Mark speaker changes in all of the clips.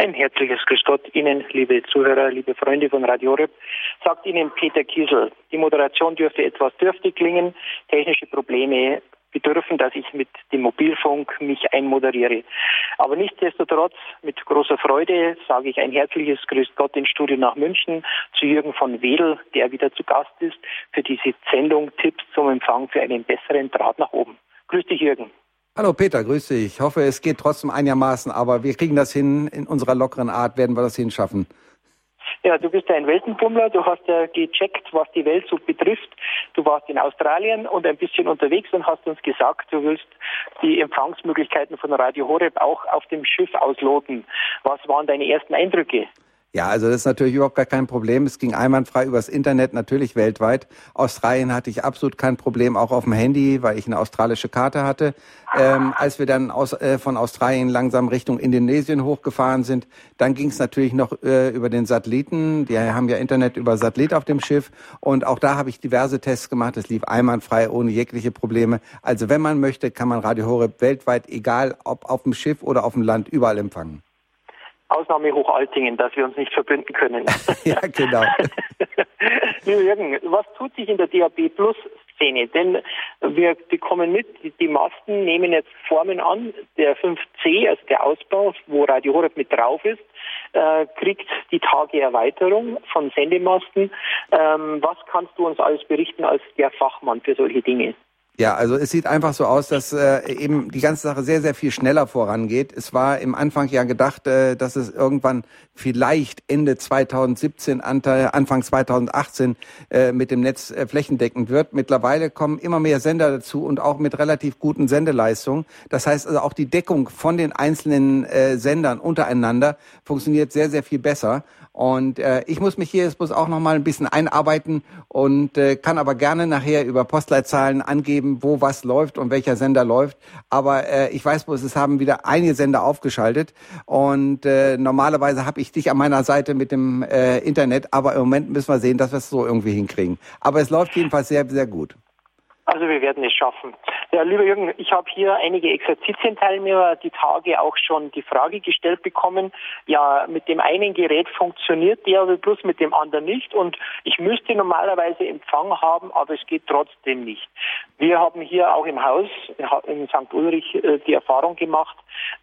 Speaker 1: Ein herzliches Grüß Gott Ihnen, liebe Zuhörer, liebe Freunde von Radio Horeb, sagt Ihnen Peter Kiesel. Die Moderation dürfte etwas dürftig klingen, technische Probleme bedürfen, dass ich mit dem Mobilfunk mich einmoderiere. Aber nichtsdestotrotz, mit großer Freude sage ich ein herzliches Grüß Gott ins Studio nach München zu Jürgen von Wedel, der wieder zu Gast ist, für diese Sendung Tipps zum Empfang für einen besseren Draht nach oben. Grüß dich, Jürgen.
Speaker 2: Hallo Peter, grüß dich. Ich hoffe, es geht trotzdem einigermaßen, aber wir kriegen das hin. In unserer lockeren Art werden wir das hinschaffen.
Speaker 1: Ja, du bist ein Weltenbummler. Du hast ja gecheckt, was die Welt so betrifft. Du warst in Australien und ein bisschen unterwegs und hast uns gesagt, du willst die Empfangsmöglichkeiten von Radio Horeb auch auf dem Schiff ausloten. Was waren deine ersten Eindrücke?
Speaker 2: Ja, also das ist natürlich überhaupt gar kein Problem. Es ging einwandfrei übers Internet, natürlich weltweit. Australien hatte ich absolut kein Problem, auch auf dem Handy, weil ich eine australische Karte hatte. Ähm, als wir dann aus, äh, von Australien langsam Richtung Indonesien hochgefahren sind, dann ging es natürlich noch äh, über den Satelliten. Die haben ja Internet über Satellit auf dem Schiff. Und auch da habe ich diverse Tests gemacht. Es lief einwandfrei, ohne jegliche Probleme. Also wenn man möchte, kann man Radio Horeb weltweit, egal ob auf dem Schiff oder auf dem Land, überall empfangen.
Speaker 1: Ausnahme Hochaltingen, dass wir uns nicht verbünden können.
Speaker 2: ja, genau.
Speaker 1: Jürgen, was tut sich in der DAB Plus Szene? Denn wir bekommen mit, die Masten nehmen jetzt Formen an. Der 5C, also der Ausbau, wo Radio Horeb mit drauf ist, äh, kriegt die Tage Erweiterung von Sendemasten. Ähm, was kannst du uns alles berichten als der Fachmann für solche Dinge?
Speaker 2: Ja, also es sieht einfach so aus, dass äh, eben die ganze Sache sehr, sehr viel schneller vorangeht. Es war im Anfang ja gedacht, äh, dass es irgendwann vielleicht Ende 2017, Anfang 2018 äh, mit dem Netz äh, flächendeckend wird. Mittlerweile kommen immer mehr Sender dazu und auch mit relativ guten Sendeleistungen. Das heißt also auch die Deckung von den einzelnen äh, Sendern untereinander funktioniert sehr, sehr viel besser. Und äh, ich muss mich hier jetzt bloß auch noch mal ein bisschen einarbeiten und äh, kann aber gerne nachher über Postleitzahlen angeben, wo was läuft und welcher Sender läuft. Aber äh, ich weiß bloß, es haben wieder einige Sender aufgeschaltet und äh, normalerweise habe ich dich an meiner Seite mit dem äh, Internet, aber im Moment müssen wir sehen, dass wir es so irgendwie hinkriegen. Aber es läuft jedenfalls sehr, sehr gut.
Speaker 1: Also wir werden es schaffen. Ja, lieber Jürgen, ich habe hier einige Exerzitienteilnehmer die Tage auch schon die Frage gestellt bekommen, ja, mit dem einen Gerät funktioniert DAB Plus, mit dem anderen nicht und ich müsste normalerweise Empfang haben, aber es geht trotzdem nicht. Wir haben hier auch im Haus in St. Ulrich äh, die Erfahrung gemacht,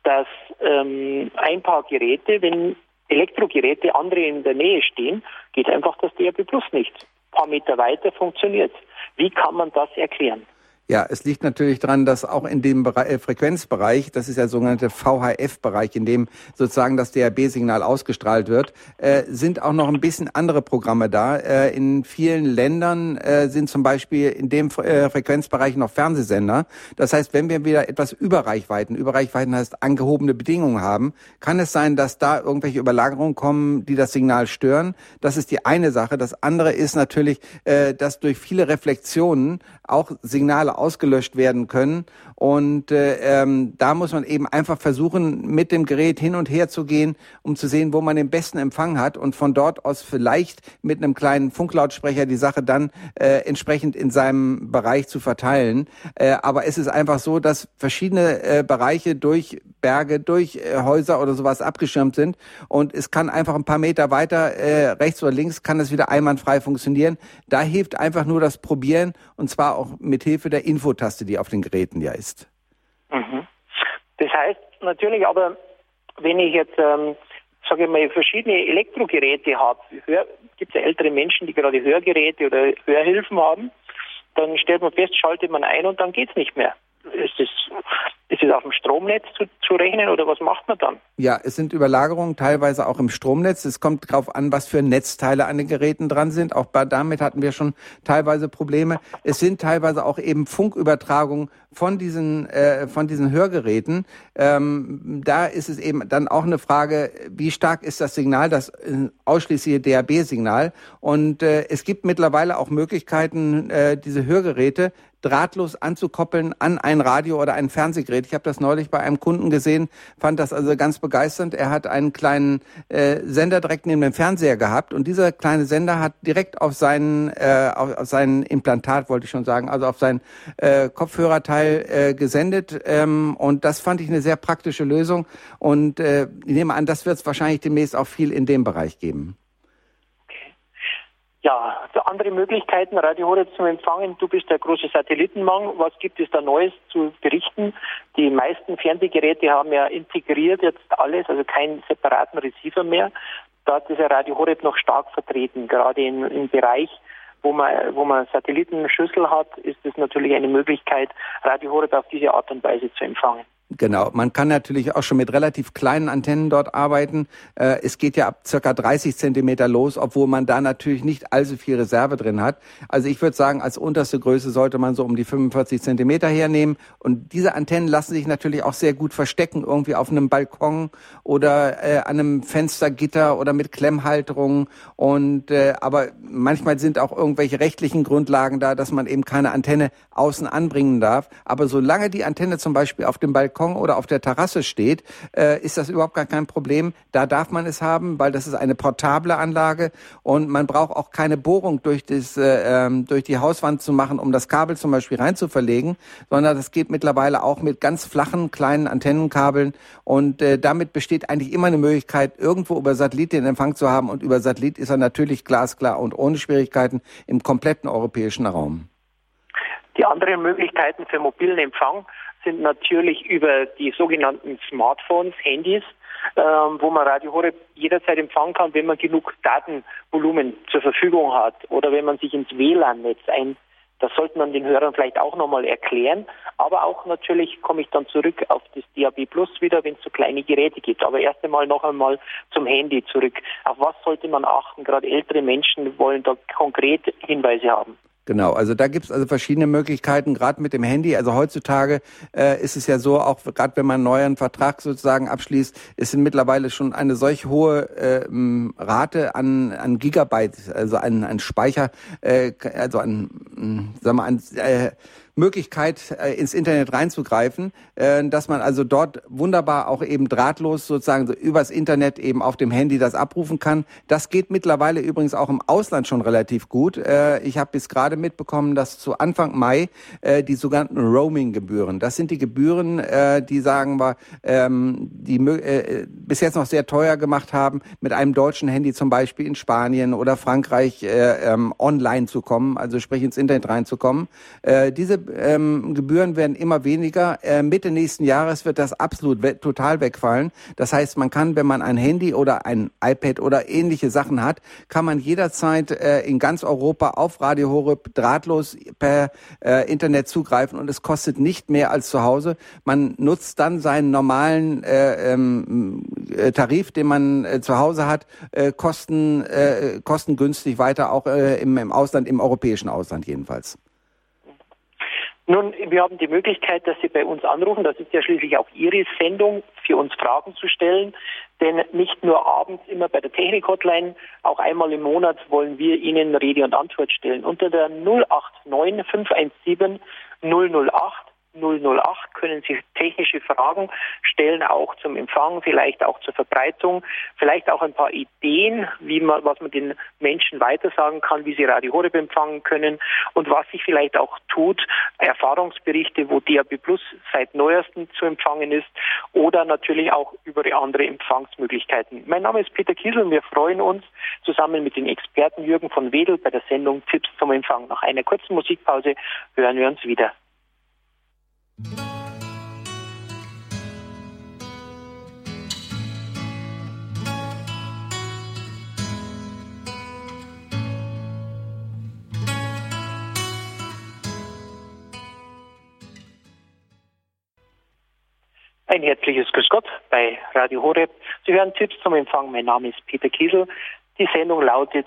Speaker 1: dass ähm, ein paar Geräte, wenn Elektrogeräte andere in der Nähe stehen, geht einfach das DAB Plus nicht. Ein paar Meter weiter funktioniert wie kann man das erklären?
Speaker 2: Ja, es liegt natürlich daran, dass auch in dem Bereich, äh, Frequenzbereich, das ist der sogenannte VHF-Bereich, in dem sozusagen das DAB-Signal ausgestrahlt wird, äh, sind auch noch ein bisschen andere Programme da. Äh, in vielen Ländern äh, sind zum Beispiel in dem äh, Frequenzbereich noch Fernsehsender. Das heißt, wenn wir wieder etwas Überreichweiten, Überreichweiten heißt angehobene Bedingungen haben, kann es sein, dass da irgendwelche Überlagerungen kommen, die das Signal stören. Das ist die eine Sache. Das andere ist natürlich, dass durch viele Reflexionen auch Signale ausgelöscht werden können. Und äh, ähm, da muss man eben einfach versuchen, mit dem Gerät hin und her zu gehen, um zu sehen, wo man den besten Empfang hat und von dort aus vielleicht mit einem kleinen Funklautsprecher die Sache dann äh, entsprechend in seinem Bereich zu verteilen. Äh, aber es ist einfach so, dass verschiedene äh, Bereiche durch Berge, durch äh, Häuser oder sowas abgeschirmt sind und es kann einfach ein paar Meter weiter äh, rechts oder links kann es wieder einwandfrei funktionieren. Da hilft einfach nur das Probieren und zwar auch mit Hilfe der Infotaste, die auf den Geräten ja ist.
Speaker 1: Mhm. Das heißt natürlich aber, wenn ich jetzt, ähm, sage ich mal, verschiedene Elektrogeräte habe, gibt es ja ältere Menschen, die gerade Hörgeräte oder Hörhilfen haben, dann stellt man fest, schaltet man ein und dann geht es nicht mehr. Ist das ist es auf dem Stromnetz zu, zu rechnen oder was macht man dann?
Speaker 2: Ja, es sind Überlagerungen teilweise auch im Stromnetz. Es kommt darauf an, was für Netzteile an den Geräten dran sind. Auch bei, damit hatten wir schon teilweise Probleme. Es sind teilweise auch eben Funkübertragungen von diesen äh, von diesen Hörgeräten. Ähm, da ist es eben dann auch eine Frage, wie stark ist das Signal, das äh, ausschließliche DAB-Signal. Und äh, es gibt mittlerweile auch Möglichkeiten, äh, diese Hörgeräte drahtlos anzukoppeln an ein Radio oder ein Fernsehgerät. Ich habe das neulich bei einem Kunden gesehen, fand das also ganz begeisternd. Er hat einen kleinen äh, Sender direkt neben dem Fernseher gehabt und dieser kleine Sender hat direkt auf seinen, äh, auf, auf seinen Implantat, wollte ich schon sagen, also auf sein äh, Kopfhörerteil äh, gesendet ähm, und das fand ich eine sehr praktische Lösung und äh, ich nehme an, das wird es wahrscheinlich demnächst auch viel in dem Bereich geben.
Speaker 1: Ja, andere Möglichkeiten, Radio Horeb zu empfangen. Du bist der große Satellitenmann. Was gibt es da Neues zu berichten? Die meisten Fernsehgeräte haben ja integriert jetzt alles, also keinen separaten Receiver mehr. Da ist ja Radio Horeb noch stark vertreten, gerade im, im Bereich, wo man, wo man Satellitenschüssel hat, ist es natürlich eine Möglichkeit, Radio Horeb auf diese Art und Weise zu empfangen.
Speaker 2: Genau, man kann natürlich auch schon mit relativ kleinen Antennen dort arbeiten. Äh, es geht ja ab circa 30 Zentimeter los, obwohl man da natürlich nicht allzu viel Reserve drin hat. Also ich würde sagen, als unterste Größe sollte man so um die 45 Zentimeter hernehmen. Und diese Antennen lassen sich natürlich auch sehr gut verstecken, irgendwie auf einem Balkon oder äh, an einem Fenstergitter oder mit Klemmhalterungen. Und äh, aber manchmal sind auch irgendwelche rechtlichen Grundlagen da, dass man eben keine Antenne außen anbringen darf. Aber solange die Antenne zum Beispiel auf dem Balkon Balkon oder auf der Terrasse steht, äh, ist das überhaupt gar kein Problem. Da darf man es haben, weil das ist eine portable Anlage und man braucht auch keine Bohrung durch, das, äh, ähm, durch die Hauswand zu machen, um das Kabel zum Beispiel rein zu verlegen, sondern das geht mittlerweile auch mit ganz flachen kleinen Antennenkabeln und äh, damit besteht eigentlich immer eine Möglichkeit, irgendwo über Satellit den Empfang zu haben und über Satellit ist er natürlich glasklar und ohne Schwierigkeiten im kompletten europäischen Raum.
Speaker 1: Die anderen Möglichkeiten für mobilen Empfang sind natürlich über die sogenannten Smartphones, Handys, ähm, wo man Radio Horeb jederzeit empfangen kann, wenn man genug Datenvolumen zur Verfügung hat oder wenn man sich ins WLAN-Netz ein. Das sollte man den Hörern vielleicht auch nochmal erklären. Aber auch natürlich komme ich dann zurück auf das DAB Plus wieder, wenn es so kleine Geräte gibt. Aber erst einmal noch einmal zum Handy zurück. Auf was sollte man achten? Gerade ältere Menschen wollen da konkret Hinweise haben.
Speaker 2: Genau, also da gibt's also verschiedene Möglichkeiten, gerade mit dem Handy. Also heutzutage äh, ist es ja so, auch gerade wenn man einen neuen Vertrag sozusagen abschließt, ist mittlerweile schon eine solch hohe äh, Rate an, an Gigabyte, also an, an Speicher, äh, also an, sagen wir, an äh, Möglichkeit, äh, ins Internet reinzugreifen, äh, dass man also dort wunderbar auch eben drahtlos sozusagen übers Internet eben auf dem Handy das abrufen kann. Das geht mittlerweile übrigens auch im Ausland schon relativ gut. Äh, ich habe bis gerade mitbekommen, dass zu Anfang Mai äh, die sogenannten Roaming-Gebühren, das sind die Gebühren, äh, die sagen wir, ähm, die äh, bis jetzt noch sehr teuer gemacht haben, mit einem deutschen Handy zum Beispiel in Spanien oder Frankreich äh, ähm, online zu kommen, also sprich ins Internet reinzukommen. Äh, diese ähm, Gebühren werden immer weniger. Äh, Mitte nächsten Jahres wird das absolut we total wegfallen. Das heißt, man kann, wenn man ein Handy oder ein iPad oder ähnliche Sachen hat, kann man jederzeit äh, in ganz Europa auf Radio Horeb drahtlos per äh, Internet zugreifen und es kostet nicht mehr als zu Hause. Man nutzt dann seinen normalen äh, ähm, äh, Tarif, den man äh, zu Hause hat, äh, kosten, äh, kostengünstig weiter, auch äh, im, im Ausland, im europäischen Ausland jedenfalls.
Speaker 1: Nun, wir haben die Möglichkeit, dass Sie bei uns anrufen. Das ist ja schließlich auch Ihre Sendung, für uns Fragen zu stellen. Denn nicht nur abends immer bei der Technik-Hotline, auch einmal im Monat wollen wir Ihnen Rede und Antwort stellen. Unter der 089 517 008 008 können Sie technische Fragen stellen, auch zum Empfang, vielleicht auch zur Verbreitung, vielleicht auch ein paar Ideen, wie man, was man den Menschen weitersagen kann, wie sie Radio Horeb empfangen können und was sich vielleicht auch tut, Erfahrungsberichte, wo DAB Plus seit neuestem zu empfangen ist oder natürlich auch über andere Empfangsmöglichkeiten. Mein Name ist Peter Kiesel und wir freuen uns zusammen mit den Experten Jürgen von Wedel bei der Sendung Tipps zum Empfang. Nach einer kurzen Musikpause hören wir uns wieder. Ein herzliches Grüß Gott bei Radio Horeb. Sie hören Tipps zum Empfang. Mein Name ist Peter Kiesel. Die Sendung lautet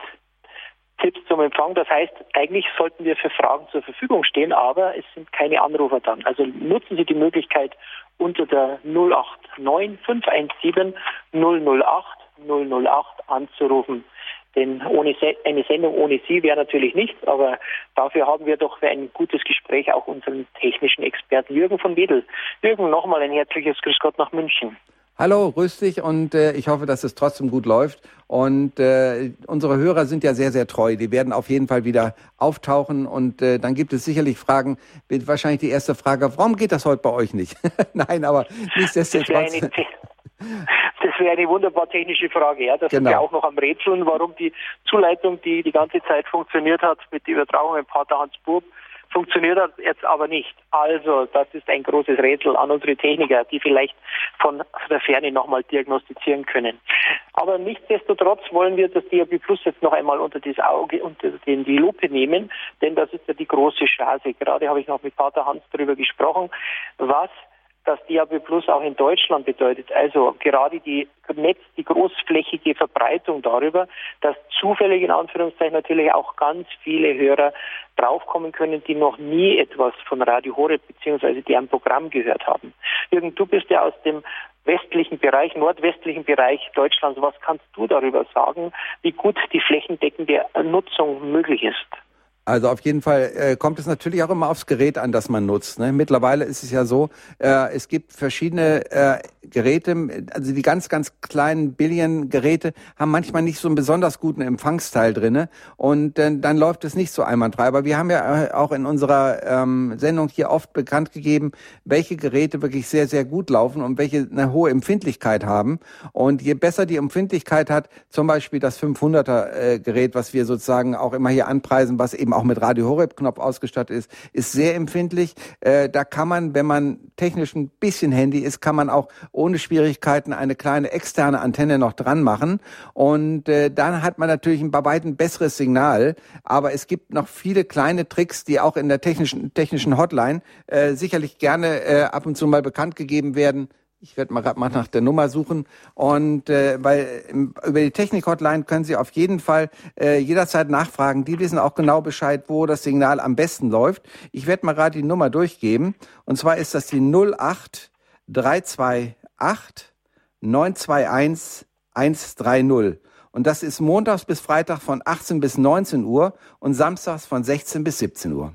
Speaker 1: Tipps zum Empfang. Das heißt, eigentlich sollten wir für Fragen zur Verfügung stehen, aber es sind keine Anrufer dann. Also nutzen Sie die Möglichkeit unter der 089 517 008 008 anzurufen. Denn ohne Se eine Sendung ohne Sie wäre natürlich nichts, aber dafür haben wir doch für ein gutes Gespräch auch unseren technischen Experten Jürgen von Wedel. Jürgen, nochmal ein herzliches Grüß Gott nach München.
Speaker 2: Hallo, grüß dich und äh, ich hoffe, dass es trotzdem gut läuft. Und äh, unsere Hörer sind ja sehr, sehr treu. Die werden auf jeden Fall wieder auftauchen und äh, dann gibt es sicherlich Fragen. Wird wahrscheinlich die erste Frage, warum geht das heute bei euch nicht? Nein, aber nichtsdestotrotz.
Speaker 1: Das wäre eine wunderbar technische Frage. Ja, das genau. sind wir auch noch am Rätseln, warum die Zuleitung, die die ganze Zeit funktioniert hat mit der Übertragung im Pater Hans Bub, funktioniert hat jetzt aber nicht. Also, das ist ein großes Rätsel an unsere Techniker, die vielleicht von der Ferne nochmal diagnostizieren können. Aber nichtsdestotrotz wollen wir das DAB Plus jetzt noch einmal unter das Auge, unter den, die Lupe nehmen, denn das ist ja die große Chance. Gerade habe ich noch mit Pater Hans darüber gesprochen, was das DAB Plus auch in Deutschland bedeutet. Also gerade die Netz, die großflächige Verbreitung darüber, dass zufällig in Anführungszeichen natürlich auch ganz viele Hörer draufkommen können, die noch nie etwas von Radio Horeb bzw. deren Programm gehört haben. Jürgen, du bist ja aus dem westlichen Bereich, nordwestlichen Bereich Deutschlands. Was kannst du darüber sagen, wie gut die flächendeckende Nutzung möglich ist?
Speaker 2: Also auf jeden Fall äh, kommt es natürlich auch immer aufs Gerät an, das man nutzt. Ne? Mittlerweile ist es ja so, äh, es gibt verschiedene äh, Geräte, also die ganz, ganz kleinen Billion-Geräte haben manchmal nicht so einen besonders guten Empfangsteil drinne und äh, dann läuft es nicht so einwandfrei. Aber wir haben ja äh, auch in unserer ähm, Sendung hier oft bekannt gegeben, welche Geräte wirklich sehr, sehr gut laufen und welche eine hohe Empfindlichkeit haben. Und je besser die Empfindlichkeit hat, zum Beispiel das 500er äh, was wir sozusagen auch immer hier anpreisen, was eben eben auch mit Radio Horeb Knopf ausgestattet ist, ist sehr empfindlich. Äh, da kann man, wenn man technisch ein bisschen Handy ist, kann man auch ohne Schwierigkeiten eine kleine externe Antenne noch dran machen. Und äh, dann hat man natürlich bei weitem besseres Signal. Aber es gibt noch viele kleine Tricks, die auch in der technischen, technischen Hotline äh, sicherlich gerne äh, ab und zu mal bekannt gegeben werden ich werde mal gerade mal nach der Nummer suchen. Und äh, weil im, über die Technik-Hotline können Sie auf jeden Fall äh, jederzeit nachfragen. Die wissen auch genau Bescheid, wo das Signal am besten läuft. Ich werde mal gerade die Nummer durchgeben. Und zwar ist das die 08 328 921 130. Und das ist montags bis Freitag von 18 bis 19 Uhr und samstags von 16 bis 17 Uhr.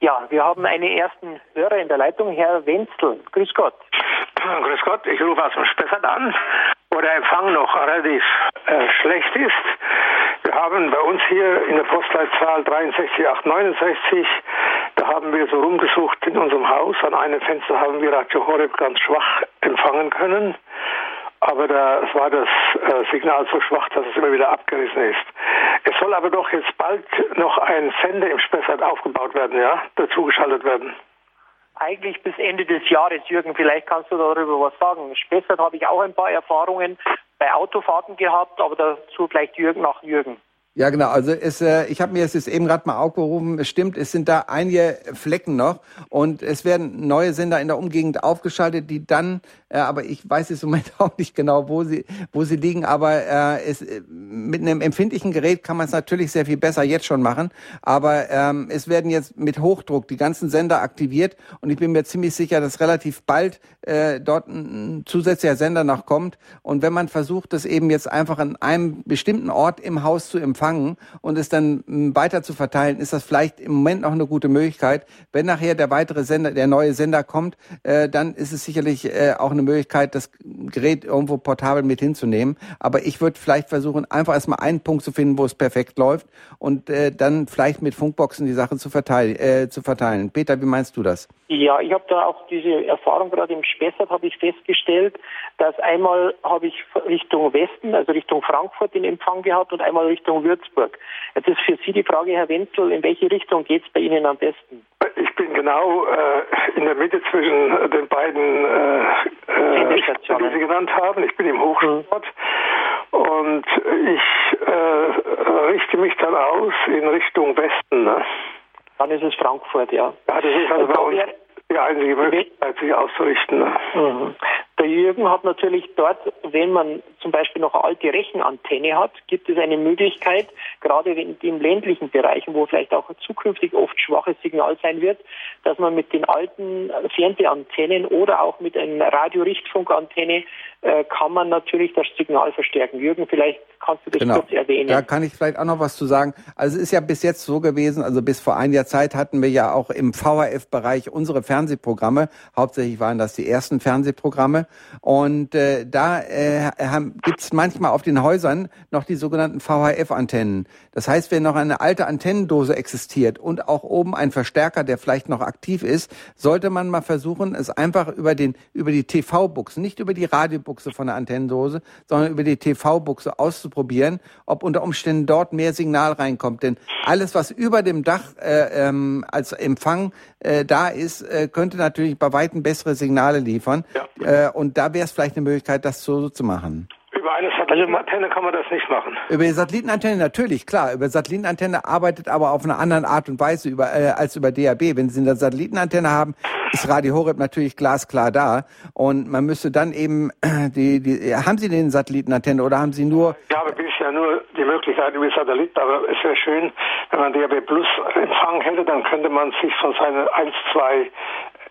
Speaker 1: Ja, wir haben einen ersten Hörer in der Leitung, Herr Wenzel. Grüß Gott.
Speaker 3: Grüß Gott, ich rufe aus dem Spessart an, wo der Empfang noch relativ äh, schlecht ist. Wir haben bei uns hier in der Postleitzahl 63869, da haben wir so rumgesucht in unserem Haus. An einem Fenster haben wir Radio Horeb ganz schwach empfangen können aber da war das äh, Signal so schwach, dass es immer wieder abgerissen ist. Es soll aber doch jetzt bald noch ein Sender im Spessart aufgebaut werden, ja, dazugeschaltet werden.
Speaker 1: Eigentlich bis Ende des Jahres, Jürgen, vielleicht kannst du darüber was sagen. Spessart habe ich auch ein paar Erfahrungen bei Autofahrten gehabt, aber dazu vielleicht Jürgen nach Jürgen.
Speaker 2: Ja, genau. Also es, äh, ich habe mir es jetzt eben gerade mal aufgerufen. Es stimmt, es sind da einige Flecken noch und es werden neue Sender in der Umgegend aufgeschaltet, die dann, äh, aber ich weiß jetzt im Moment auch nicht genau, wo sie, wo sie liegen. Aber äh, es, äh, mit einem empfindlichen Gerät kann man es natürlich sehr viel besser jetzt schon machen. Aber ähm, es werden jetzt mit Hochdruck die ganzen Sender aktiviert und ich bin mir ziemlich sicher, dass relativ bald äh, dort ein zusätzlicher Sender noch kommt. Und wenn man versucht, das eben jetzt einfach an einem bestimmten Ort im Haus zu empfangen empfangen und es dann hm, weiter zu verteilen, ist das vielleicht im Moment noch eine gute Möglichkeit. Wenn nachher der weitere Sender, der neue Sender kommt, äh, dann ist es sicherlich äh, auch eine Möglichkeit, das Gerät irgendwo portabel mit hinzunehmen. Aber ich würde vielleicht versuchen, einfach erstmal einen Punkt zu finden, wo es perfekt läuft und äh, dann vielleicht mit Funkboxen die Sache zu, verteilen, äh, zu verteilen. Peter, wie meinst du das?
Speaker 1: Ja, ich habe da auch diese Erfahrung gerade im Spessart habe ich festgestellt, dass einmal habe ich Richtung Westen, also Richtung Frankfurt den Empfang gehabt und einmal Richtung Würzburg. Jetzt ist für Sie die Frage, Herr Wenzel, in welche Richtung geht es bei Ihnen am besten?
Speaker 3: Ich bin genau äh, in der Mitte zwischen den beiden äh, äh, die Sie genannt haben. Ich bin im Hochsport mhm. und ich äh, richte mich dann aus in Richtung Westen. Ne?
Speaker 1: Dann ist es Frankfurt, ja.
Speaker 3: Ja, das ist also bei uns die einzige Möglichkeit, sich auszurichten. Ne?
Speaker 1: Mhm. Der Jürgen hat natürlich dort, wenn man zum Beispiel noch eine alte Rechenantenne hat, gibt es eine Möglichkeit, gerade in den ländlichen Bereichen, wo vielleicht auch zukünftig oft schwaches Signal sein wird, dass man mit den alten Fernsehantennen oder auch mit einer Radiorichtfunkantenne äh, kann man natürlich das Signal verstärken. Jürgen, vielleicht kannst du das
Speaker 2: genau.
Speaker 1: kurz erwähnen.
Speaker 2: Da kann ich vielleicht auch noch was zu sagen. Also es ist ja bis jetzt so gewesen, also bis vor einiger Zeit hatten wir ja auch im VHF-Bereich unsere Fernsehprogramme. Hauptsächlich waren das die ersten Fernsehprogramme. Und äh, da äh, gibt es manchmal auf den Häusern noch die sogenannten VHF-Antennen. Das heißt, wenn noch eine alte Antennendose existiert und auch oben ein Verstärker, der vielleicht noch aktiv ist, sollte man mal versuchen, es einfach über den über die TV-Buchse, nicht über die Radiobuchse von der Antennendose, sondern über die TV-Buchse auszuprobieren, ob unter Umständen dort mehr Signal reinkommt. Denn alles, was über dem Dach äh, ähm, als Empfang äh, da ist, äh, könnte natürlich bei weitem bessere Signale liefern. Ja. Äh, und da wäre es vielleicht eine Möglichkeit, das so zu machen.
Speaker 3: Über eine Satellitenantenne kann man das nicht machen.
Speaker 2: Über die Satellitenantenne natürlich, klar. Über Satellitenantenne arbeitet aber auf eine andere Art und Weise über, äh, als über DAB. Wenn Sie eine Satellitenantenne haben, ist Radio Horeb natürlich glasklar da. Und man müsste dann eben die, die haben Sie den Satellitenantenne oder haben Sie nur?
Speaker 3: Ich habe bisher nur die Möglichkeit über Satellit, aber es wäre schön, wenn man DAB Plus Empfang hätte, dann könnte man sich von seinen 1, 2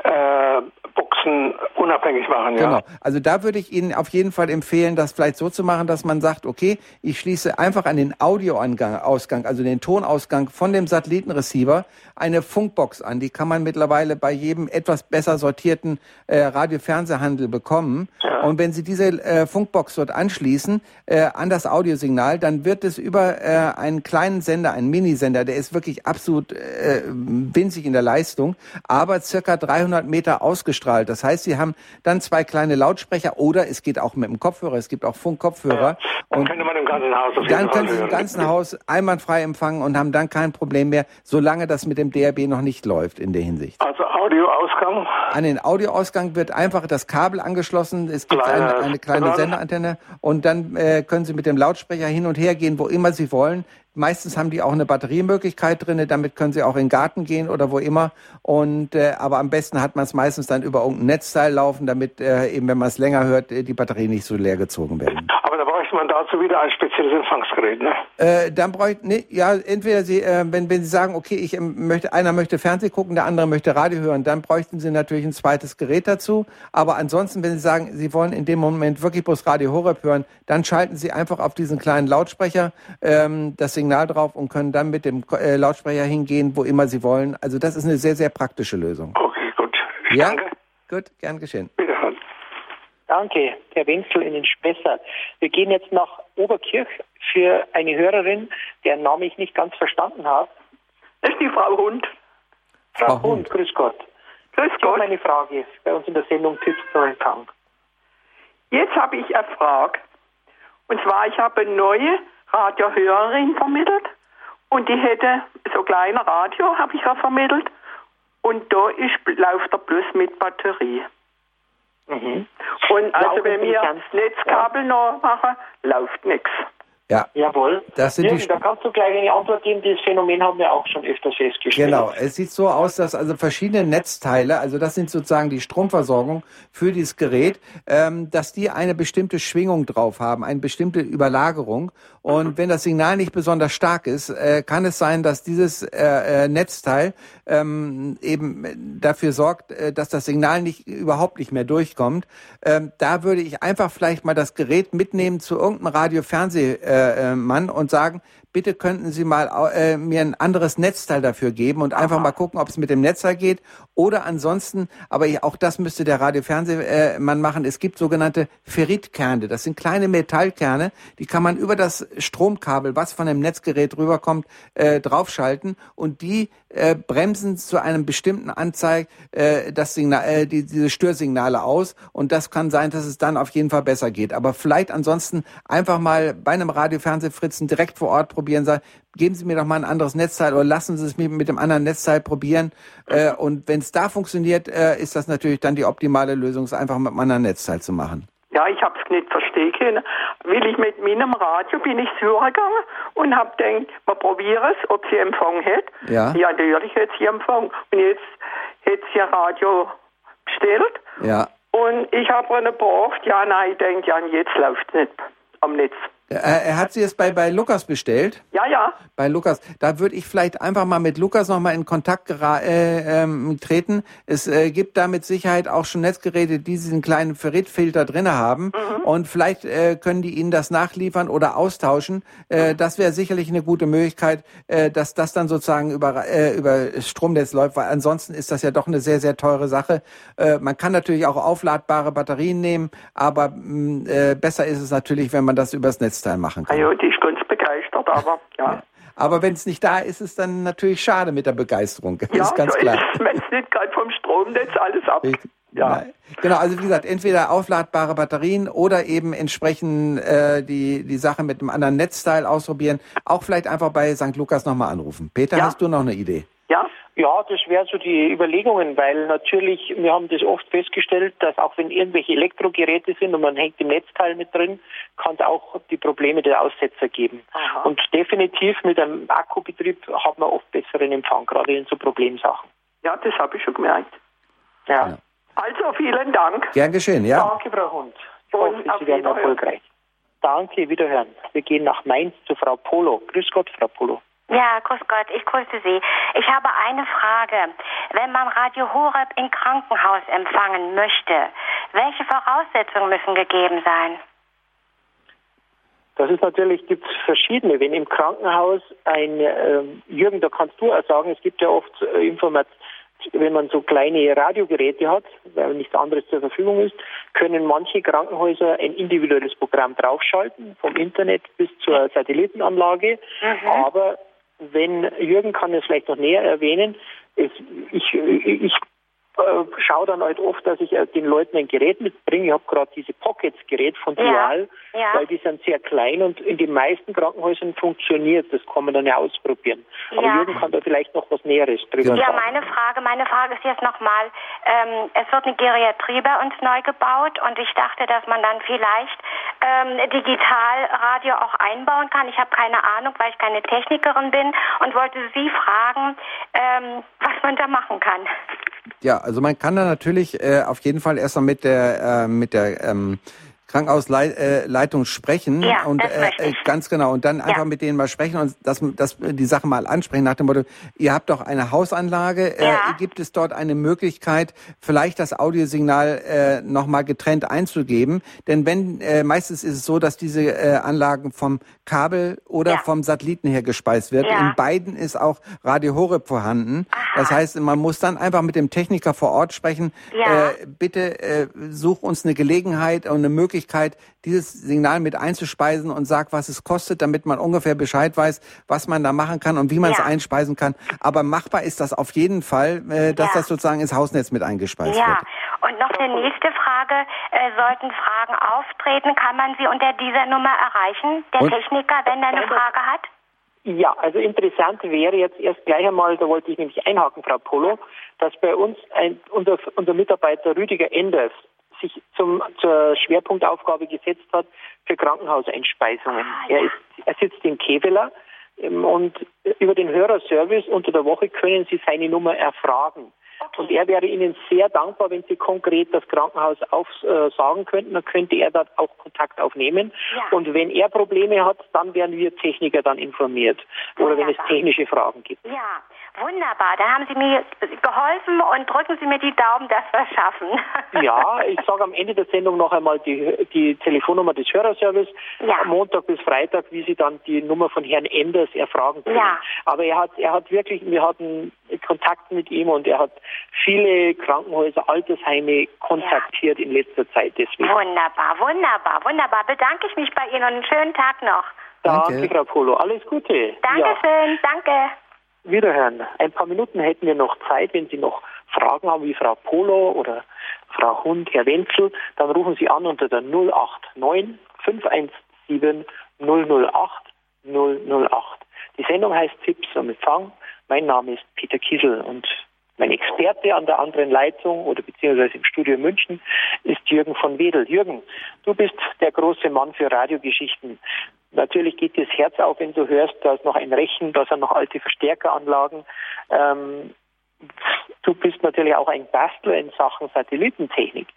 Speaker 3: äh, Boxen unabhängig machen. Ja? Genau.
Speaker 2: Also da würde ich Ihnen auf jeden Fall empfehlen, das vielleicht so zu machen, dass man sagt, okay, ich schließe einfach an den Audioausgang, also den Tonausgang von dem Satellitenreceiver eine Funkbox an. Die kann man mittlerweile bei jedem etwas besser sortierten äh, Radio-Fernsehhandel bekommen. Ja. Und wenn Sie diese äh, Funkbox dort anschließen äh, an das Audiosignal, dann wird es über äh, einen kleinen Sender, einen Minisender, der ist wirklich absolut äh, winzig in der Leistung, aber circa 300 Meter ausgestrahlt. Das heißt, Sie haben dann zwei kleine Lautsprecher oder es geht auch mit dem Kopfhörer, es gibt auch Funkkopfhörer. Ja,
Speaker 3: dann und könnte man im ganzen Haus
Speaker 2: Dann können Sie im ganzen Haus einwandfrei empfangen und haben dann kein Problem mehr, solange das mit dem DRB noch nicht läuft in der Hinsicht.
Speaker 3: Also Audioausgang?
Speaker 2: An den Audioausgang wird einfach das Kabel angeschlossen. Es gibt eine, eine kleine Senderantenne und dann äh, können Sie mit dem Lautsprecher hin und her gehen, wo immer Sie wollen. Meistens haben die auch eine Batteriemöglichkeit drin, damit können sie auch in den Garten gehen oder wo immer. Und äh, aber am besten hat man es meistens dann über irgendein Netzteil laufen, damit äh, eben, wenn man es länger hört, äh, die Batterien nicht so leer gezogen werden.
Speaker 3: Aber da bräuchte man dazu wieder ein spezielles Empfangsgerät, ne?
Speaker 2: Äh, dann bräuchte nee, ja entweder sie, äh, wenn wenn sie sagen, okay, ich ähm, möchte, einer möchte Fernsehen gucken, der andere möchte Radio hören, dann bräuchten sie natürlich ein zweites Gerät dazu. Aber ansonsten, wenn sie sagen, sie wollen in dem Moment wirklich bloß Radio Horeb hören, dann schalten sie einfach auf diesen kleinen Lautsprecher ähm, das Signal Signal drauf und können dann mit dem äh, Lautsprecher hingehen, wo immer sie wollen. Also das ist eine sehr, sehr praktische Lösung.
Speaker 3: Okay, gut.
Speaker 2: Ja? Danke. Gut, gern geschehen.
Speaker 3: Wiederhören.
Speaker 1: Danke, Herr Wenzel in den Spessart. Wir gehen jetzt nach Oberkirch für eine Hörerin, deren Namen ich nicht ganz verstanden habe.
Speaker 4: Das ist die Frau Hund.
Speaker 1: Frau, Frau Hund, Hund, grüß Gott.
Speaker 4: Grüß ich Gott.
Speaker 1: eine Frage bei uns in der Sendung Tipps für den Tank.
Speaker 4: Jetzt habe ich eine Frage. Und zwar, ich habe eine neue Radiohörerin vermittelt und die hätte so kleine Radio, habe ich ja vermittelt. Und da ist, läuft er bloß mit Batterie. Mhm. Und also wenn wir Netzkabel ja. noch machen, läuft nichts.
Speaker 2: Ja.
Speaker 1: Jawohl.
Speaker 2: Das sind
Speaker 1: die da kannst du gleich eine Antwort geben. Dieses Phänomen haben wir auch schon öfters festgestellt.
Speaker 2: Genau. Es sieht so aus, dass also verschiedene Netzteile, also das sind sozusagen die Stromversorgung für dieses Gerät, ähm, dass die eine bestimmte Schwingung drauf haben, eine bestimmte Überlagerung. Und wenn das Signal nicht besonders stark ist, äh, kann es sein, dass dieses äh, äh, Netzteil ähm, eben dafür sorgt, äh, dass das Signal nicht überhaupt nicht mehr durchkommt. Ähm, da würde ich einfach vielleicht mal das Gerät mitnehmen zu irgendeinem Radio-Fernsehmann und sagen, bitte könnten Sie mal äh, mir ein anderes Netzteil dafür geben und einfach Aha. mal gucken, ob es mit dem Netzteil geht. Oder ansonsten, aber auch das müsste der Radio-Fernsehmann machen, es gibt sogenannte Ferritkerne. Das sind kleine Metallkerne, die kann man über das Stromkabel, was von dem Netzgerät rüberkommt, äh, draufschalten und die äh, bremsen zu einem bestimmten Anzeig äh, das Signal, äh, die, diese Störsignale aus und das kann sein, dass es dann auf jeden Fall besser geht. Aber vielleicht ansonsten einfach mal bei einem Radio-Fernsehfritzen direkt vor Ort probieren probieren, sagen, geben Sie mir doch mal ein anderes Netzteil oder lassen Sie es mir mit dem anderen Netzteil probieren. Äh, und wenn es da funktioniert, äh, ist das natürlich dann die optimale Lösung, es einfach mit einem anderen Netzteil zu machen.
Speaker 4: Ja, ich habe es nicht verstehen können. Will ich mit meinem Radio bin ich gegangen und habe gedacht, man probiere es, ob sie Empfang hat.
Speaker 2: Ja.
Speaker 4: Ja, natürlich hat sie Empfang. Und jetzt hat sie Radio bestellt.
Speaker 2: Ja.
Speaker 4: Und ich habe eine gebraucht, ja, nein, ich denke, ja, jetzt läuft es nicht. am Netz.
Speaker 2: Äh, er hat sie jetzt bei, bei Lukas bestellt?
Speaker 4: Ja, ja.
Speaker 2: Bei Lukas. Da würde ich vielleicht einfach mal mit Lukas nochmal in Kontakt äh, ähm, treten. Es äh, gibt da mit Sicherheit auch schon Netzgeräte, die diesen kleinen Ferritfilter drinne haben. Mhm. Und vielleicht äh, können die Ihnen das nachliefern oder austauschen. Äh, das wäre sicherlich eine gute Möglichkeit, äh, dass das dann sozusagen über, äh, über Stromnetz läuft, weil ansonsten ist das ja doch eine sehr, sehr teure Sache. Äh, man kann natürlich auch aufladbare Batterien nehmen, aber mh, mm, äh, besser ist es natürlich, wenn man das übers Netz Netzteil machen kann.
Speaker 4: Ja, die ist ganz begeistert, aber ja.
Speaker 2: Aber wenn es nicht da ist, ist es dann natürlich schade mit der Begeisterung. Das
Speaker 4: ja,
Speaker 2: ist ganz
Speaker 4: so
Speaker 2: klar.
Speaker 4: Wenn es nicht gerade vom Stromnetz alles ab.
Speaker 2: Ja. Genau, also wie gesagt, entweder aufladbare Batterien oder eben entsprechend äh, die, die Sache mit einem anderen Netzteil ausprobieren. Auch vielleicht einfach bei St. Lukas nochmal anrufen. Peter, ja. hast du noch eine Idee?
Speaker 4: Ja,
Speaker 1: das wären so die Überlegungen, weil natürlich, wir haben das oft festgestellt, dass auch wenn irgendwelche Elektrogeräte sind und man hängt im Netzteil mit drin, kann es auch die Probleme der Aussetzer geben. Aha. Und definitiv mit einem Akkubetrieb hat man oft besseren Empfang, gerade in so Problemsachen.
Speaker 4: Ja, das habe ich schon gemerkt.
Speaker 1: Ja. ja.
Speaker 4: Also vielen Dank.
Speaker 2: Gern geschehen, ja.
Speaker 1: Danke, Frau Hund. Ich hoffe, Sie werden erfolgreich. Danke, wiederhören. Wir gehen nach Mainz zu Frau Polo. Grüß Gott, Frau Polo.
Speaker 5: Ja, grüß Gott, ich grüße Sie. Ich habe eine Frage. Wenn man Radio Horeb im Krankenhaus empfangen möchte, welche Voraussetzungen müssen gegeben sein?
Speaker 1: Das ist natürlich, gibt es verschiedene. Wenn im Krankenhaus ein, äh, Jürgen, da kannst du auch sagen, es gibt ja oft äh, Informationen, wenn man so kleine Radiogeräte hat, weil nichts anderes zur Verfügung ist, können manche Krankenhäuser ein individuelles Programm draufschalten, vom Internet bis zur Satellitenanlage. Mhm. Aber wenn Jürgen kann es vielleicht noch näher erwähnen, es, ich, ich äh, schaue dann halt oft, dass ich äh, den Leuten ein Gerät mitbringe. Ich habe gerade diese Pockets-Gerät von Dual, ja, ja. weil die sind sehr klein und in den meisten Krankenhäusern funktioniert. Das kann man dann ja ausprobieren. Aber ja. Jürgen kann da vielleicht noch was Näheres drüber sagen.
Speaker 5: Ja, meine Frage, meine Frage ist jetzt nochmal, ähm, es wird eine Geriatrie bei uns neu gebaut und ich dachte, dass man dann vielleicht ähm, Digitalradio auch einbauen kann. Ich habe keine Ahnung, weil ich keine Technikerin bin und wollte Sie fragen, ähm, was man da machen kann.
Speaker 2: Ja, also man kann da natürlich äh, auf jeden Fall erstmal mit der äh, mit der ähm, Krankenhausleitung äh, sprechen
Speaker 5: ja,
Speaker 2: und äh, äh ganz genau und dann einfach ja. mit denen mal sprechen und das, das die Sache mal ansprechen nach dem Motto, ihr habt doch eine Hausanlage, äh, ja. äh, gibt es dort eine Möglichkeit, vielleicht das Audiosignal äh, nochmal getrennt einzugeben? Denn wenn äh, meistens ist es so, dass diese äh, Anlagen vom Kabel oder vom Satelliten her gespeist wird. In beiden ist auch Radio Horeb vorhanden. Aha. Das heißt, man muss dann einfach mit dem Techniker vor Ort sprechen. Äh, bitte äh, such uns eine Gelegenheit und eine Möglichkeit Möglichkeit, dieses Signal mit einzuspeisen und sagt, was es kostet, damit man ungefähr Bescheid weiß, was man da machen kann und wie man ja. es einspeisen kann. Aber machbar ist das auf jeden Fall, äh, dass ja. das sozusagen ins Hausnetz mit eingespeist
Speaker 5: ja.
Speaker 2: wird.
Speaker 5: Und noch eine nächste Frage. Äh, sollten Fragen auftreten, kann man sie unter dieser Nummer erreichen, der und? Techniker, wenn er eine Frage hat?
Speaker 1: Ja, also interessant wäre jetzt erst gleich einmal, da wollte ich nämlich einhaken, Frau Polo, dass bei uns ein, unser, unser Mitarbeiter Rüdiger Enders sich zum, zur Schwerpunktaufgabe gesetzt hat für Krankenhauseinspeisungen. Ah, er, ist, er sitzt in Keveler ähm, und über den Hörerservice unter der Woche können Sie seine Nummer erfragen. Okay. Und er wäre Ihnen sehr dankbar, wenn Sie konkret das Krankenhaus aufsagen äh, könnten. Dann könnte er dort auch Kontakt aufnehmen. Ja. Und wenn er Probleme hat, dann werden wir Techniker dann informiert. Oder wenn es technische Fragen gibt.
Speaker 5: Ja, Wunderbar, da haben Sie mir geholfen und drücken Sie mir die Daumen, dass wir es schaffen.
Speaker 1: Ja, ich sage am Ende der Sendung noch einmal die, die Telefonnummer des Hörerservice, ja. Montag bis Freitag, wie Sie dann die Nummer von Herrn Enders erfragen können. Ja. Aber er hat, er hat wirklich, wir hatten Kontakt mit ihm und er hat viele Krankenhäuser, Altersheime kontaktiert ja. in letzter Zeit.
Speaker 5: Deswegen. Wunderbar, wunderbar, wunderbar. Bedanke ich mich bei Ihnen und einen schönen Tag noch.
Speaker 1: Danke, Danke Frau Polo. Alles Gute.
Speaker 5: Dankeschön, danke.
Speaker 1: Wiederhören. Ein paar Minuten hätten wir noch Zeit, wenn Sie noch Fragen haben, wie Frau Polo oder Frau Hund, Herr Wenzel, dann rufen Sie an unter der 089 517 008 008. Die Sendung heißt Tipps am Empfang. Mein Name ist Peter Kiesel und mein Experte an der anderen Leitung oder beziehungsweise im Studio München ist Jürgen von Wedel. Jürgen, du bist der große Mann für Radiogeschichten. Natürlich geht dir das Herz auf, wenn du hörst, da ist noch ein Rechen, da sind noch alte Verstärkeranlagen. Ähm, du bist natürlich auch ein Bastler in Sachen Satellitentechnik.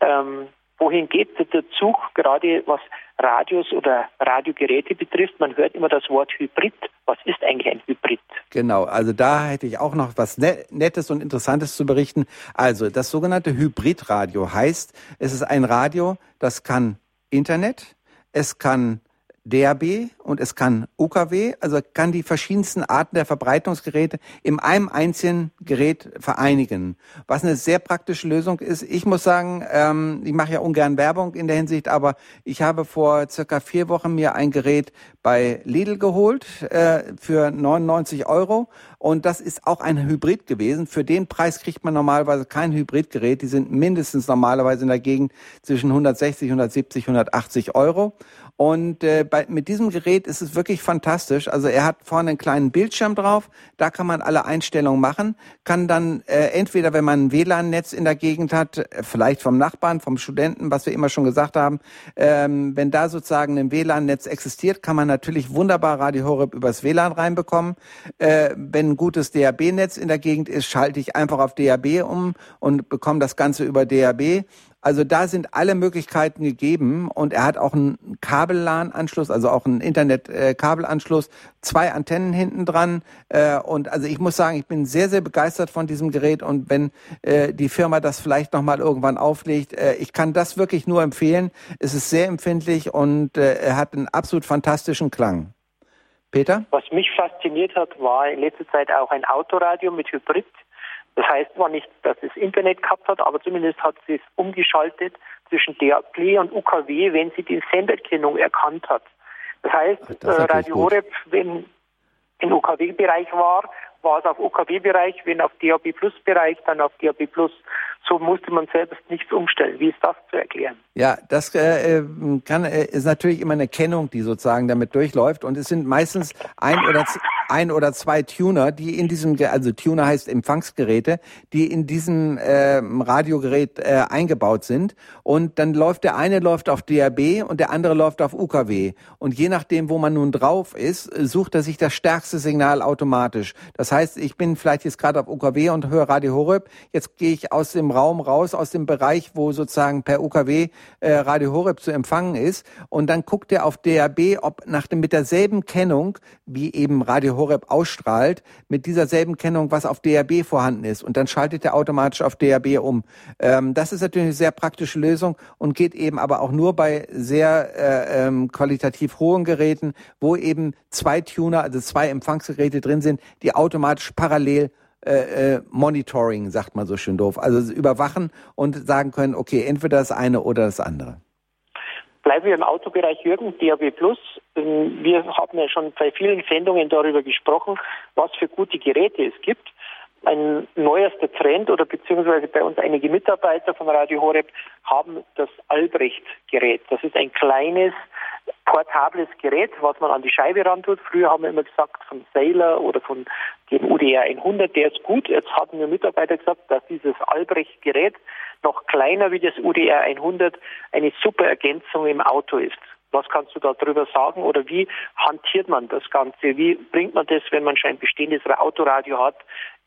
Speaker 1: Ähm, Wohin geht der Zug, gerade was Radios oder Radiogeräte betrifft? Man hört immer das Wort Hybrid. Was ist eigentlich ein Hybrid?
Speaker 2: Genau, also da hätte ich auch noch was Nettes und Interessantes zu berichten. Also das sogenannte Hybridradio heißt, es ist ein Radio, das kann Internet, es kann DAB und es kann UKW, also kann die verschiedensten Arten der Verbreitungsgeräte in einem einzigen Gerät vereinigen. Was eine sehr praktische Lösung ist. Ich muss sagen, ähm, ich mache ja ungern Werbung in der Hinsicht, aber ich habe vor circa vier Wochen mir ein Gerät bei Lidl geholt äh, für 99 Euro und das ist auch ein Hybrid gewesen. Für den Preis kriegt man normalerweise kein Hybridgerät. Die sind mindestens normalerweise in der Gegend zwischen 160, 170, 180 Euro. Und äh, bei, mit diesem Gerät ist es wirklich fantastisch. Also er hat vorne einen kleinen Bildschirm drauf, da kann man alle Einstellungen machen, kann dann äh, entweder, wenn man ein WLAN-Netz in der Gegend hat, vielleicht vom Nachbarn, vom Studenten, was wir immer schon gesagt haben, ähm, wenn da sozusagen ein WLAN-Netz existiert, kann man natürlich wunderbar Radio Horeb übers WLAN reinbekommen. Äh, wenn ein gutes DAB-Netz in der Gegend ist, schalte ich einfach auf DAB um und bekomme das Ganze über DAB. Also da sind alle Möglichkeiten gegeben und er hat auch einen Kabellan-Anschluss, also auch einen Internet-Kabelanschluss, äh, zwei Antennen hinten dran äh, und also ich muss sagen, ich bin sehr, sehr begeistert von diesem Gerät und wenn äh, die Firma das vielleicht nochmal irgendwann auflegt, ich kann das wirklich nur empfehlen. Es ist sehr empfindlich und er hat einen absolut fantastischen Klang. Peter?
Speaker 1: Was mich fasziniert hat, war in letzter Zeit auch ein Autoradio mit Hybrid. Das heißt zwar nicht, dass es Internet gehabt hat, aber zumindest hat sie es umgeschaltet zwischen DAB und UKW, wenn sie die Senderkennung erkannt hat. Das heißt, das äh, Radio Horeb, wenn im UKW-Bereich war, war es auf UKW-Bereich, wenn auf DAB Plus-Bereich, dann auf DAB Plus. So musste man selbst nichts umstellen. Wie ist das zu erklären?
Speaker 2: Ja, das äh, kann, äh, ist natürlich immer eine Kennung, die sozusagen damit durchläuft. Und es sind meistens ein oder ein oder zwei Tuner, die in diesem, also Tuner heißt Empfangsgeräte, die in diesem äh, Radiogerät äh, eingebaut sind. Und dann läuft der eine läuft auf DAB und der andere läuft auf UKW. Und je nachdem, wo man nun drauf ist, sucht er sich das stärkste Signal automatisch. Das heißt, ich bin vielleicht jetzt gerade auf UKW und höre Radio Horeb. Jetzt gehe ich aus dem Raum raus, aus dem Bereich, wo sozusagen per UKW äh, Radio Horeb zu empfangen ist. Und dann guckt er auf DAB, ob nach dem, mit derselben Kennung wie eben Radio Horeb ausstrahlt, mit dieser selben Kennung, was auf DAB vorhanden ist. Und dann schaltet er automatisch auf DAB um. Ähm, das ist natürlich eine sehr praktische Lösung und geht eben aber auch nur bei sehr äh, ähm, qualitativ hohen Geräten, wo eben zwei Tuner, also zwei Empfangsgeräte drin sind, die automatisch parallel äh, äh, Monitoring, sagt man so schön doof, also überwachen und sagen können, okay, entweder das eine oder das andere.
Speaker 1: Bleiben wir im Autobereich, Jürgen, DAB Plus. Ähm, wir haben ja schon bei vielen Sendungen darüber gesprochen, was für gute Geräte es gibt. Ein neuester Trend oder beziehungsweise bei uns einige Mitarbeiter von Radio Horeb haben das Albrecht-Gerät. Das ist ein kleines, portables Gerät, was man an die Scheibe ran tut. Früher haben wir immer gesagt von Sailor oder von dem UDR 100, der ist gut. Jetzt hatten wir Mitarbeiter gesagt, dass dieses Albrecht-Gerät noch kleiner wie das UDR 100 eine super Ergänzung im Auto ist. Was kannst du darüber sagen oder wie hantiert man das Ganze? Wie bringt man das, wenn man schon ein bestehendes Autoradio hat,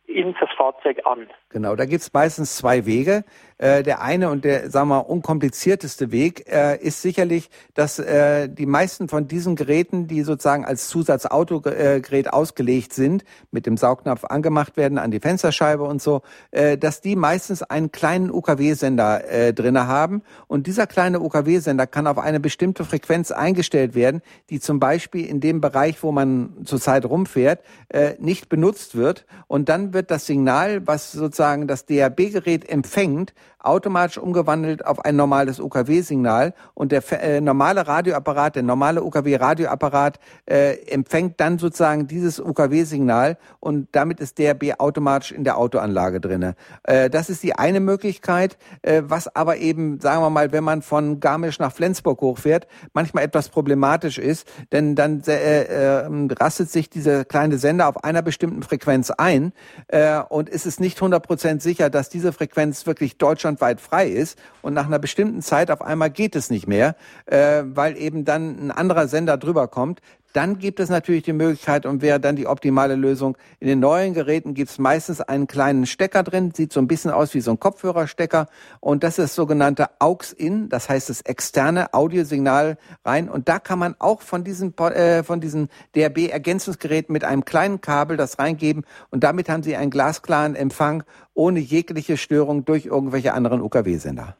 Speaker 1: in das Fahrzeug an?
Speaker 2: Genau, da gibt es meistens zwei Wege. Äh, der eine und der, sagen wir unkomplizierteste Weg äh, ist sicherlich, dass äh, die meisten von diesen Geräten, die sozusagen als Zusatzautogerät ausgelegt sind, mit dem Saugnapf angemacht werden an die Fensterscheibe und so, äh, dass die meistens einen kleinen UKW-Sender äh, drinne haben. Und dieser kleine UKW-Sender kann auf eine bestimmte Frequenz eingestellt werden, die zum Beispiel in dem Bereich, wo man zurzeit rumfährt, äh, nicht benutzt wird. Und dann wird das Signal, was sozusagen das DAB-Gerät empfängt, automatisch umgewandelt auf ein normales UKW-Signal und der äh, normale Radioapparat, der normale UKW-Radioapparat äh, empfängt dann sozusagen dieses UKW-Signal und damit ist DRB automatisch in der Autoanlage drinne. Äh, das ist die eine Möglichkeit, äh, was aber eben, sagen wir mal, wenn man von Garmisch nach Flensburg hochfährt, manchmal etwas problematisch ist, denn dann äh, äh, rastet sich dieser kleine Sender auf einer bestimmten Frequenz ein äh, und ist es nicht 100% sicher, dass diese Frequenz wirklich Deutschland deutschlandweit frei ist und nach einer bestimmten Zeit auf einmal geht es nicht mehr, äh, weil eben dann ein anderer Sender drüber kommt, Dann gibt es natürlich die Möglichkeit und wäre dann die optimale Lösung. In den neuen Geräten gibt es meistens einen kleinen Stecker drin, sieht so ein bisschen aus wie so ein Kopfhörerstecker. Und das ist das sogenannte AUX-In, das heißt das externe Audiosignal rein. Und da kann man auch von diesen äh, von diesen DRB-Ergänzungsgeräten mit einem kleinen Kabel das reingeben. Und damit haben Sie einen glasklaren Empfang ohne jegliche Störung durch irgendwelche anderen UKW-Sender.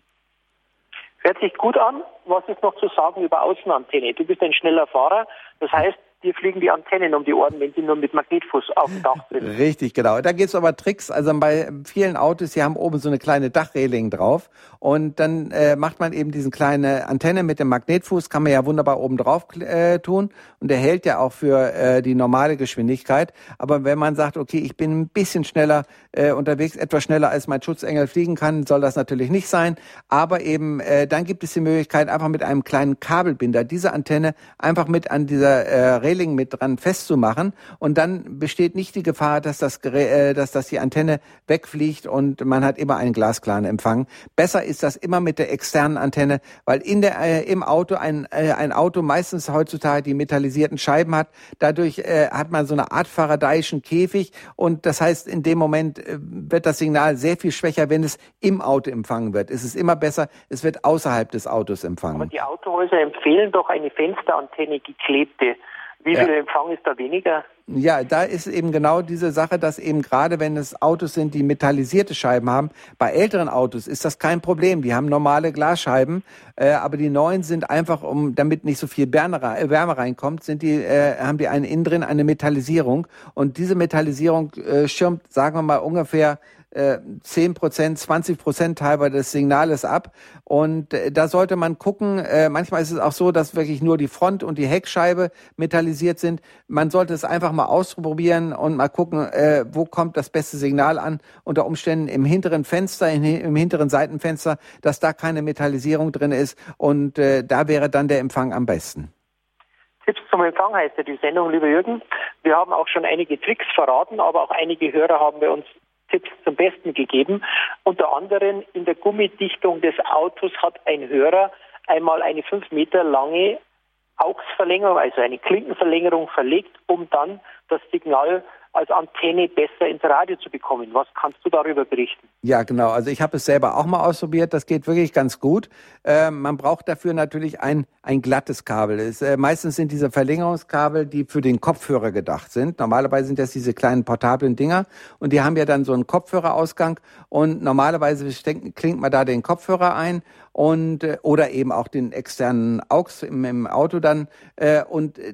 Speaker 1: Hört sich gut an. Was ist noch zu sagen über Außenantenne? Du bist ein schneller Fahrer. Das heißt, dir fliegen die Antennen um die Ohren, wenn sie nur mit Magnetfuß auf dem Dach sind.
Speaker 2: Richtig, genau. Da gibt's aber Tricks. Also bei vielen Autos, die haben oben so eine kleine Dachreling drauf und dann äh, macht man eben diesen kleine Antenne mit dem Magnetfuß, kann man ja wunderbar oben drauf äh, tun und der hält ja auch für äh, die normale Geschwindigkeit. Aber wenn man sagt, okay, ich bin ein bisschen schneller äh, unterwegs, etwas schneller als mein Schutzengel fliegen kann, soll das natürlich nicht sein. Aber eben äh, dann gibt es die Möglichkeit, einfach mit einem kleinen Kabelbinder diese Antenne einfach mit an dieser äh, Railing mit dran festzumachen und dann besteht nicht die Gefahr, dass das, äh, dass das die Antenne wegfliegt und man hat immer einen glasklaren Empfang. Besser ist das immer mit der externen Antenne, weil in der, äh, im Auto ein, äh, ein Auto meistens heutzutage die metallisierten Scheiben hat. Dadurch äh, hat man so eine Art Faradayischen Käfig und das heißt, in dem Moment äh, wird das Signal sehr viel schwächer, wenn es im Auto empfangen wird. Es ist immer besser, es wird außerhalb des Autos empfangen.
Speaker 1: Aber die Autohäuser empfehlen doch eine Fensterantenne geklebte. Wie viel Empfang ist da weniger?
Speaker 2: Ja, da ist eben genau diese Sache, dass eben gerade wenn es Autos sind, die metallisierte Scheiben haben, bei älteren Autos ist das kein Problem. Die haben normale Glasscheiben, äh, aber die neuen sind einfach, um damit nicht so viel Wärme, äh, Wärme reinkommt, sind die äh, haben die einen innen drin eine Metallisierung und diese Metallisierung äh, schirmt, sagen wir mal ungefähr 10 Prozent, 20 Prozent teilweise des Signales ab. Und äh, da sollte man gucken, äh, manchmal ist es auch so, dass wirklich nur die Front und die Heckscheibe metallisiert sind. Man sollte es einfach mal ausprobieren und mal gucken, äh, wo kommt das beste Signal an. Unter Umständen im hinteren Fenster, im hinteren Seitenfenster, dass da keine Metallisierung drin ist. Und da wäre dann der Empfang am besten.
Speaker 1: Tipps zum Empfang heißt ja die Sendung, lieber Jürgen. Wir haben auch schon einige Tricks verraten, aber auch einige Hörer haben bei uns Tipps zum Besten gegeben. Unter anderem in der Gummidichtung des Autos hat ein Hörer einmal eine fünf Meter lange AUX-Verlängerung, also eine Klinkenverlängerung verlegt, um dann das Signal als Antenne besser ins Radio zu bekommen. Was kannst du darüber berichten?
Speaker 2: Ja, genau. Also ich habe es selber auch mal ausprobiert. Das geht wirklich ganz gut. Äh, man braucht dafür natürlich ein, ein glattes Kabel. Es, äh, meistens sind diese Verlängerungskabel, die für den Kopfhörer gedacht sind. Normalerweise sind das diese kleinen portablen Dinger und die haben ja dann so einen Kopfhörerausgang und normalerweise klingt man da den Kopfhörer ein und äh, oder eben auch den externen AUX im, im Auto dann. Äh, und äh,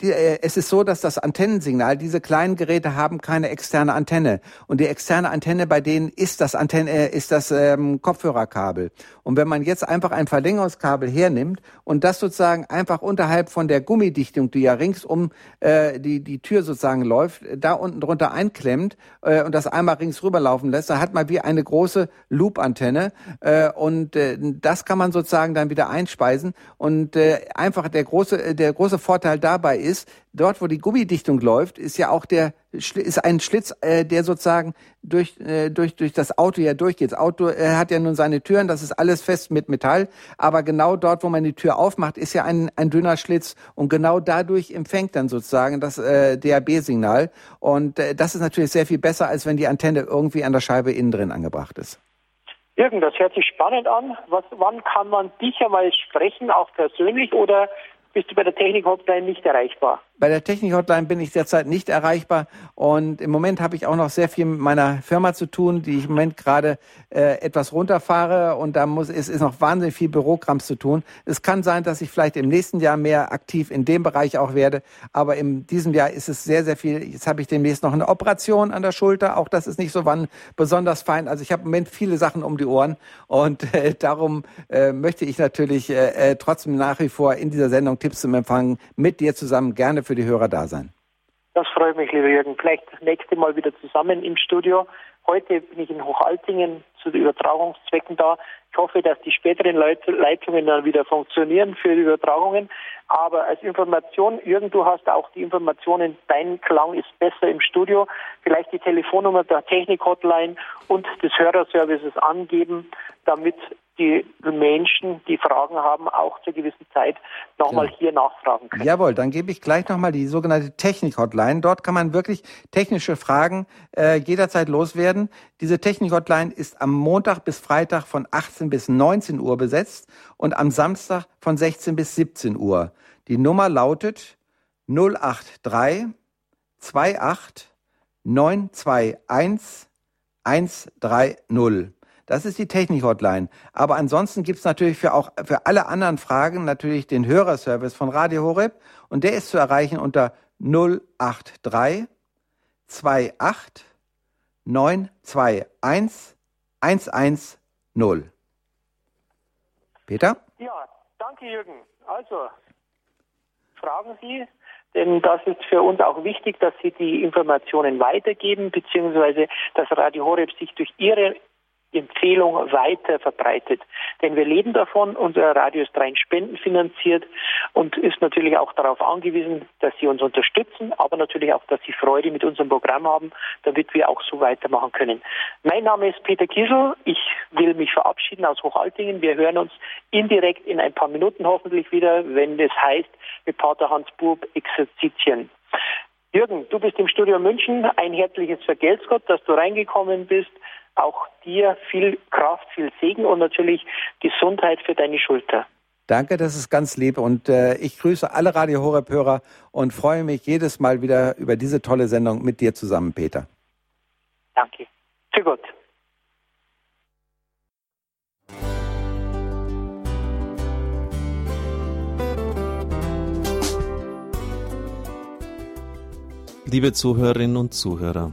Speaker 2: die, äh, es ist so, dass das Antennensignal diese kleinen Geräte haben keine externe Antenne. Und die externe Antenne bei denen ist das Antenne äh, ist das ähm, Kopfhörerkabel. Und wenn man jetzt einfach ein Verlängerungskabel hernimmt und das sozusagen einfach unterhalb von der Gummidichtung, die ja ringsum äh, die die Tür sozusagen läuft, da unten drunter einklemmt äh, und das einmal rings rüberlaufen lässt, dann hat man wie eine große Loop-Antenne. Äh, und äh, das kann man sozusagen dann wieder einspeisen. Und äh, einfach der große, der große Vorteil dabei ist, dort, wo die Gummidichtung läuft, ist ja auch der ist ein Schlitz, äh, der sozusagen durch äh, durch durch das Auto ja durchgeht. Das Auto äh, hat ja nun seine Türen, das ist alles fest mit Metall, aber genau dort, wo man die Tür aufmacht, ist ja ein ein dünner Schlitz und genau dadurch empfängt dann sozusagen das äh, DAB-Signal und äh, das ist natürlich sehr viel besser, als wenn die Antenne irgendwie an der Scheibe innen drin angebracht ist.
Speaker 1: Jürgen, das hört sich spannend an. Was, wann kann man dich einmal sprechen, auch persönlich, oder bist du bei der Technik-Hotline nicht erreichbar?
Speaker 2: Bei der Technik-Hotline bin ich derzeit nicht erreichbar und im Moment habe ich auch noch sehr viel mit meiner Firma zu tun, die ich im Moment gerade äh, etwas runterfahre und da muss es ist noch wahnsinnig viel Bürokrams zu tun. Es kann sein, dass ich vielleicht im nächsten Jahr mehr aktiv in dem Bereich auch werde, aber in diesem Jahr ist es sehr sehr viel. Jetzt habe ich demnächst noch eine Operation an der Schulter, auch das ist nicht so wann besonders fein. Also ich habe im Moment viele Sachen um die Ohren und äh, darum äh, möchte ich natürlich äh, äh trotzdem nach wie vor in dieser Sendung Tipps zum Empfangen mit dir zusammen gerne für die Hörer da sein.
Speaker 1: Das freut mich, lieber Jürgen. Vielleicht das nächste Mal wieder zusammen im Studio. Heute bin ich in Hochaltingen zu den Übertragungszwecken da. Ich hoffe, dass die späteren Leitungen dann wieder funktionieren für die Übertragungen. Aber als Information, Jürgen, du hast auch die Informationen, dein Klang ist besser im Studio. Vielleicht die Telefonnummer der Technik-Hotline und des Hörerservices angeben, damit die Menschen, die Fragen haben, auch zur gewissen Zeit nochmal ja. hier nachfragen können.
Speaker 2: Jawohl, dann gebe ich gleich nochmal die sogenannte Technik-Hotline. Dort kann man wirklich technische Fragen äh, jederzeit loswerden. Diese Technik-Hotline ist am Montag bis Freitag von 18 bis 19 Uhr besetzt und am Samstag von 16 bis 17 Uhr. Die Nummer lautet 083 28 921 130. Das ist die Technik-Hotline. Aber ansonsten gibt's natürlich für auch für alle anderen Fragen natürlich den Hörerservice von Radio Horeb und der ist zu erreichen unter 083 28 921 110. Peter?
Speaker 1: Ja, danke Jürgen. Also, fragen Sie, denn das ist für uns auch wichtig, dass Sie die Informationen weitergeben, beziehungsweise dass Radio Horeb sich durch Ihre Empfehlung weiter verbreitet. Denn wir leben davon, unser Radio ist rein spendenfinanziert und ist natürlich auch darauf angewiesen, dass Sie uns unterstützen, aber natürlich auch, dass Sie Freude mit unserem Programm haben, damit wir auch so weitermachen können. Mein Name ist Peter Kiesel. Ich will mich verabschieden aus Hochaltingen. Wir hören uns indirekt in ein paar Minuten hoffentlich wieder, wenn es heißt, mit Pater Hans Bub Exerzitien. Jürgen, du bist im Studio München. Ein herzliches Vergelt's Gott, dass du reingekommen bist auch dir viel Kraft, viel Segen und natürlich Gesundheit für deine Schulter.
Speaker 2: Danke, das ist ganz lieb und äh, ich grüße alle Radio Horeb Hörer und freue mich jedes Mal wieder über diese tolle Sendung mit dir zusammen, Peter.
Speaker 1: Danke. Für Gott.
Speaker 6: Liebe Zuhörerinnen und Zuhörer,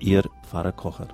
Speaker 6: Ihr Pfarrer Kocher.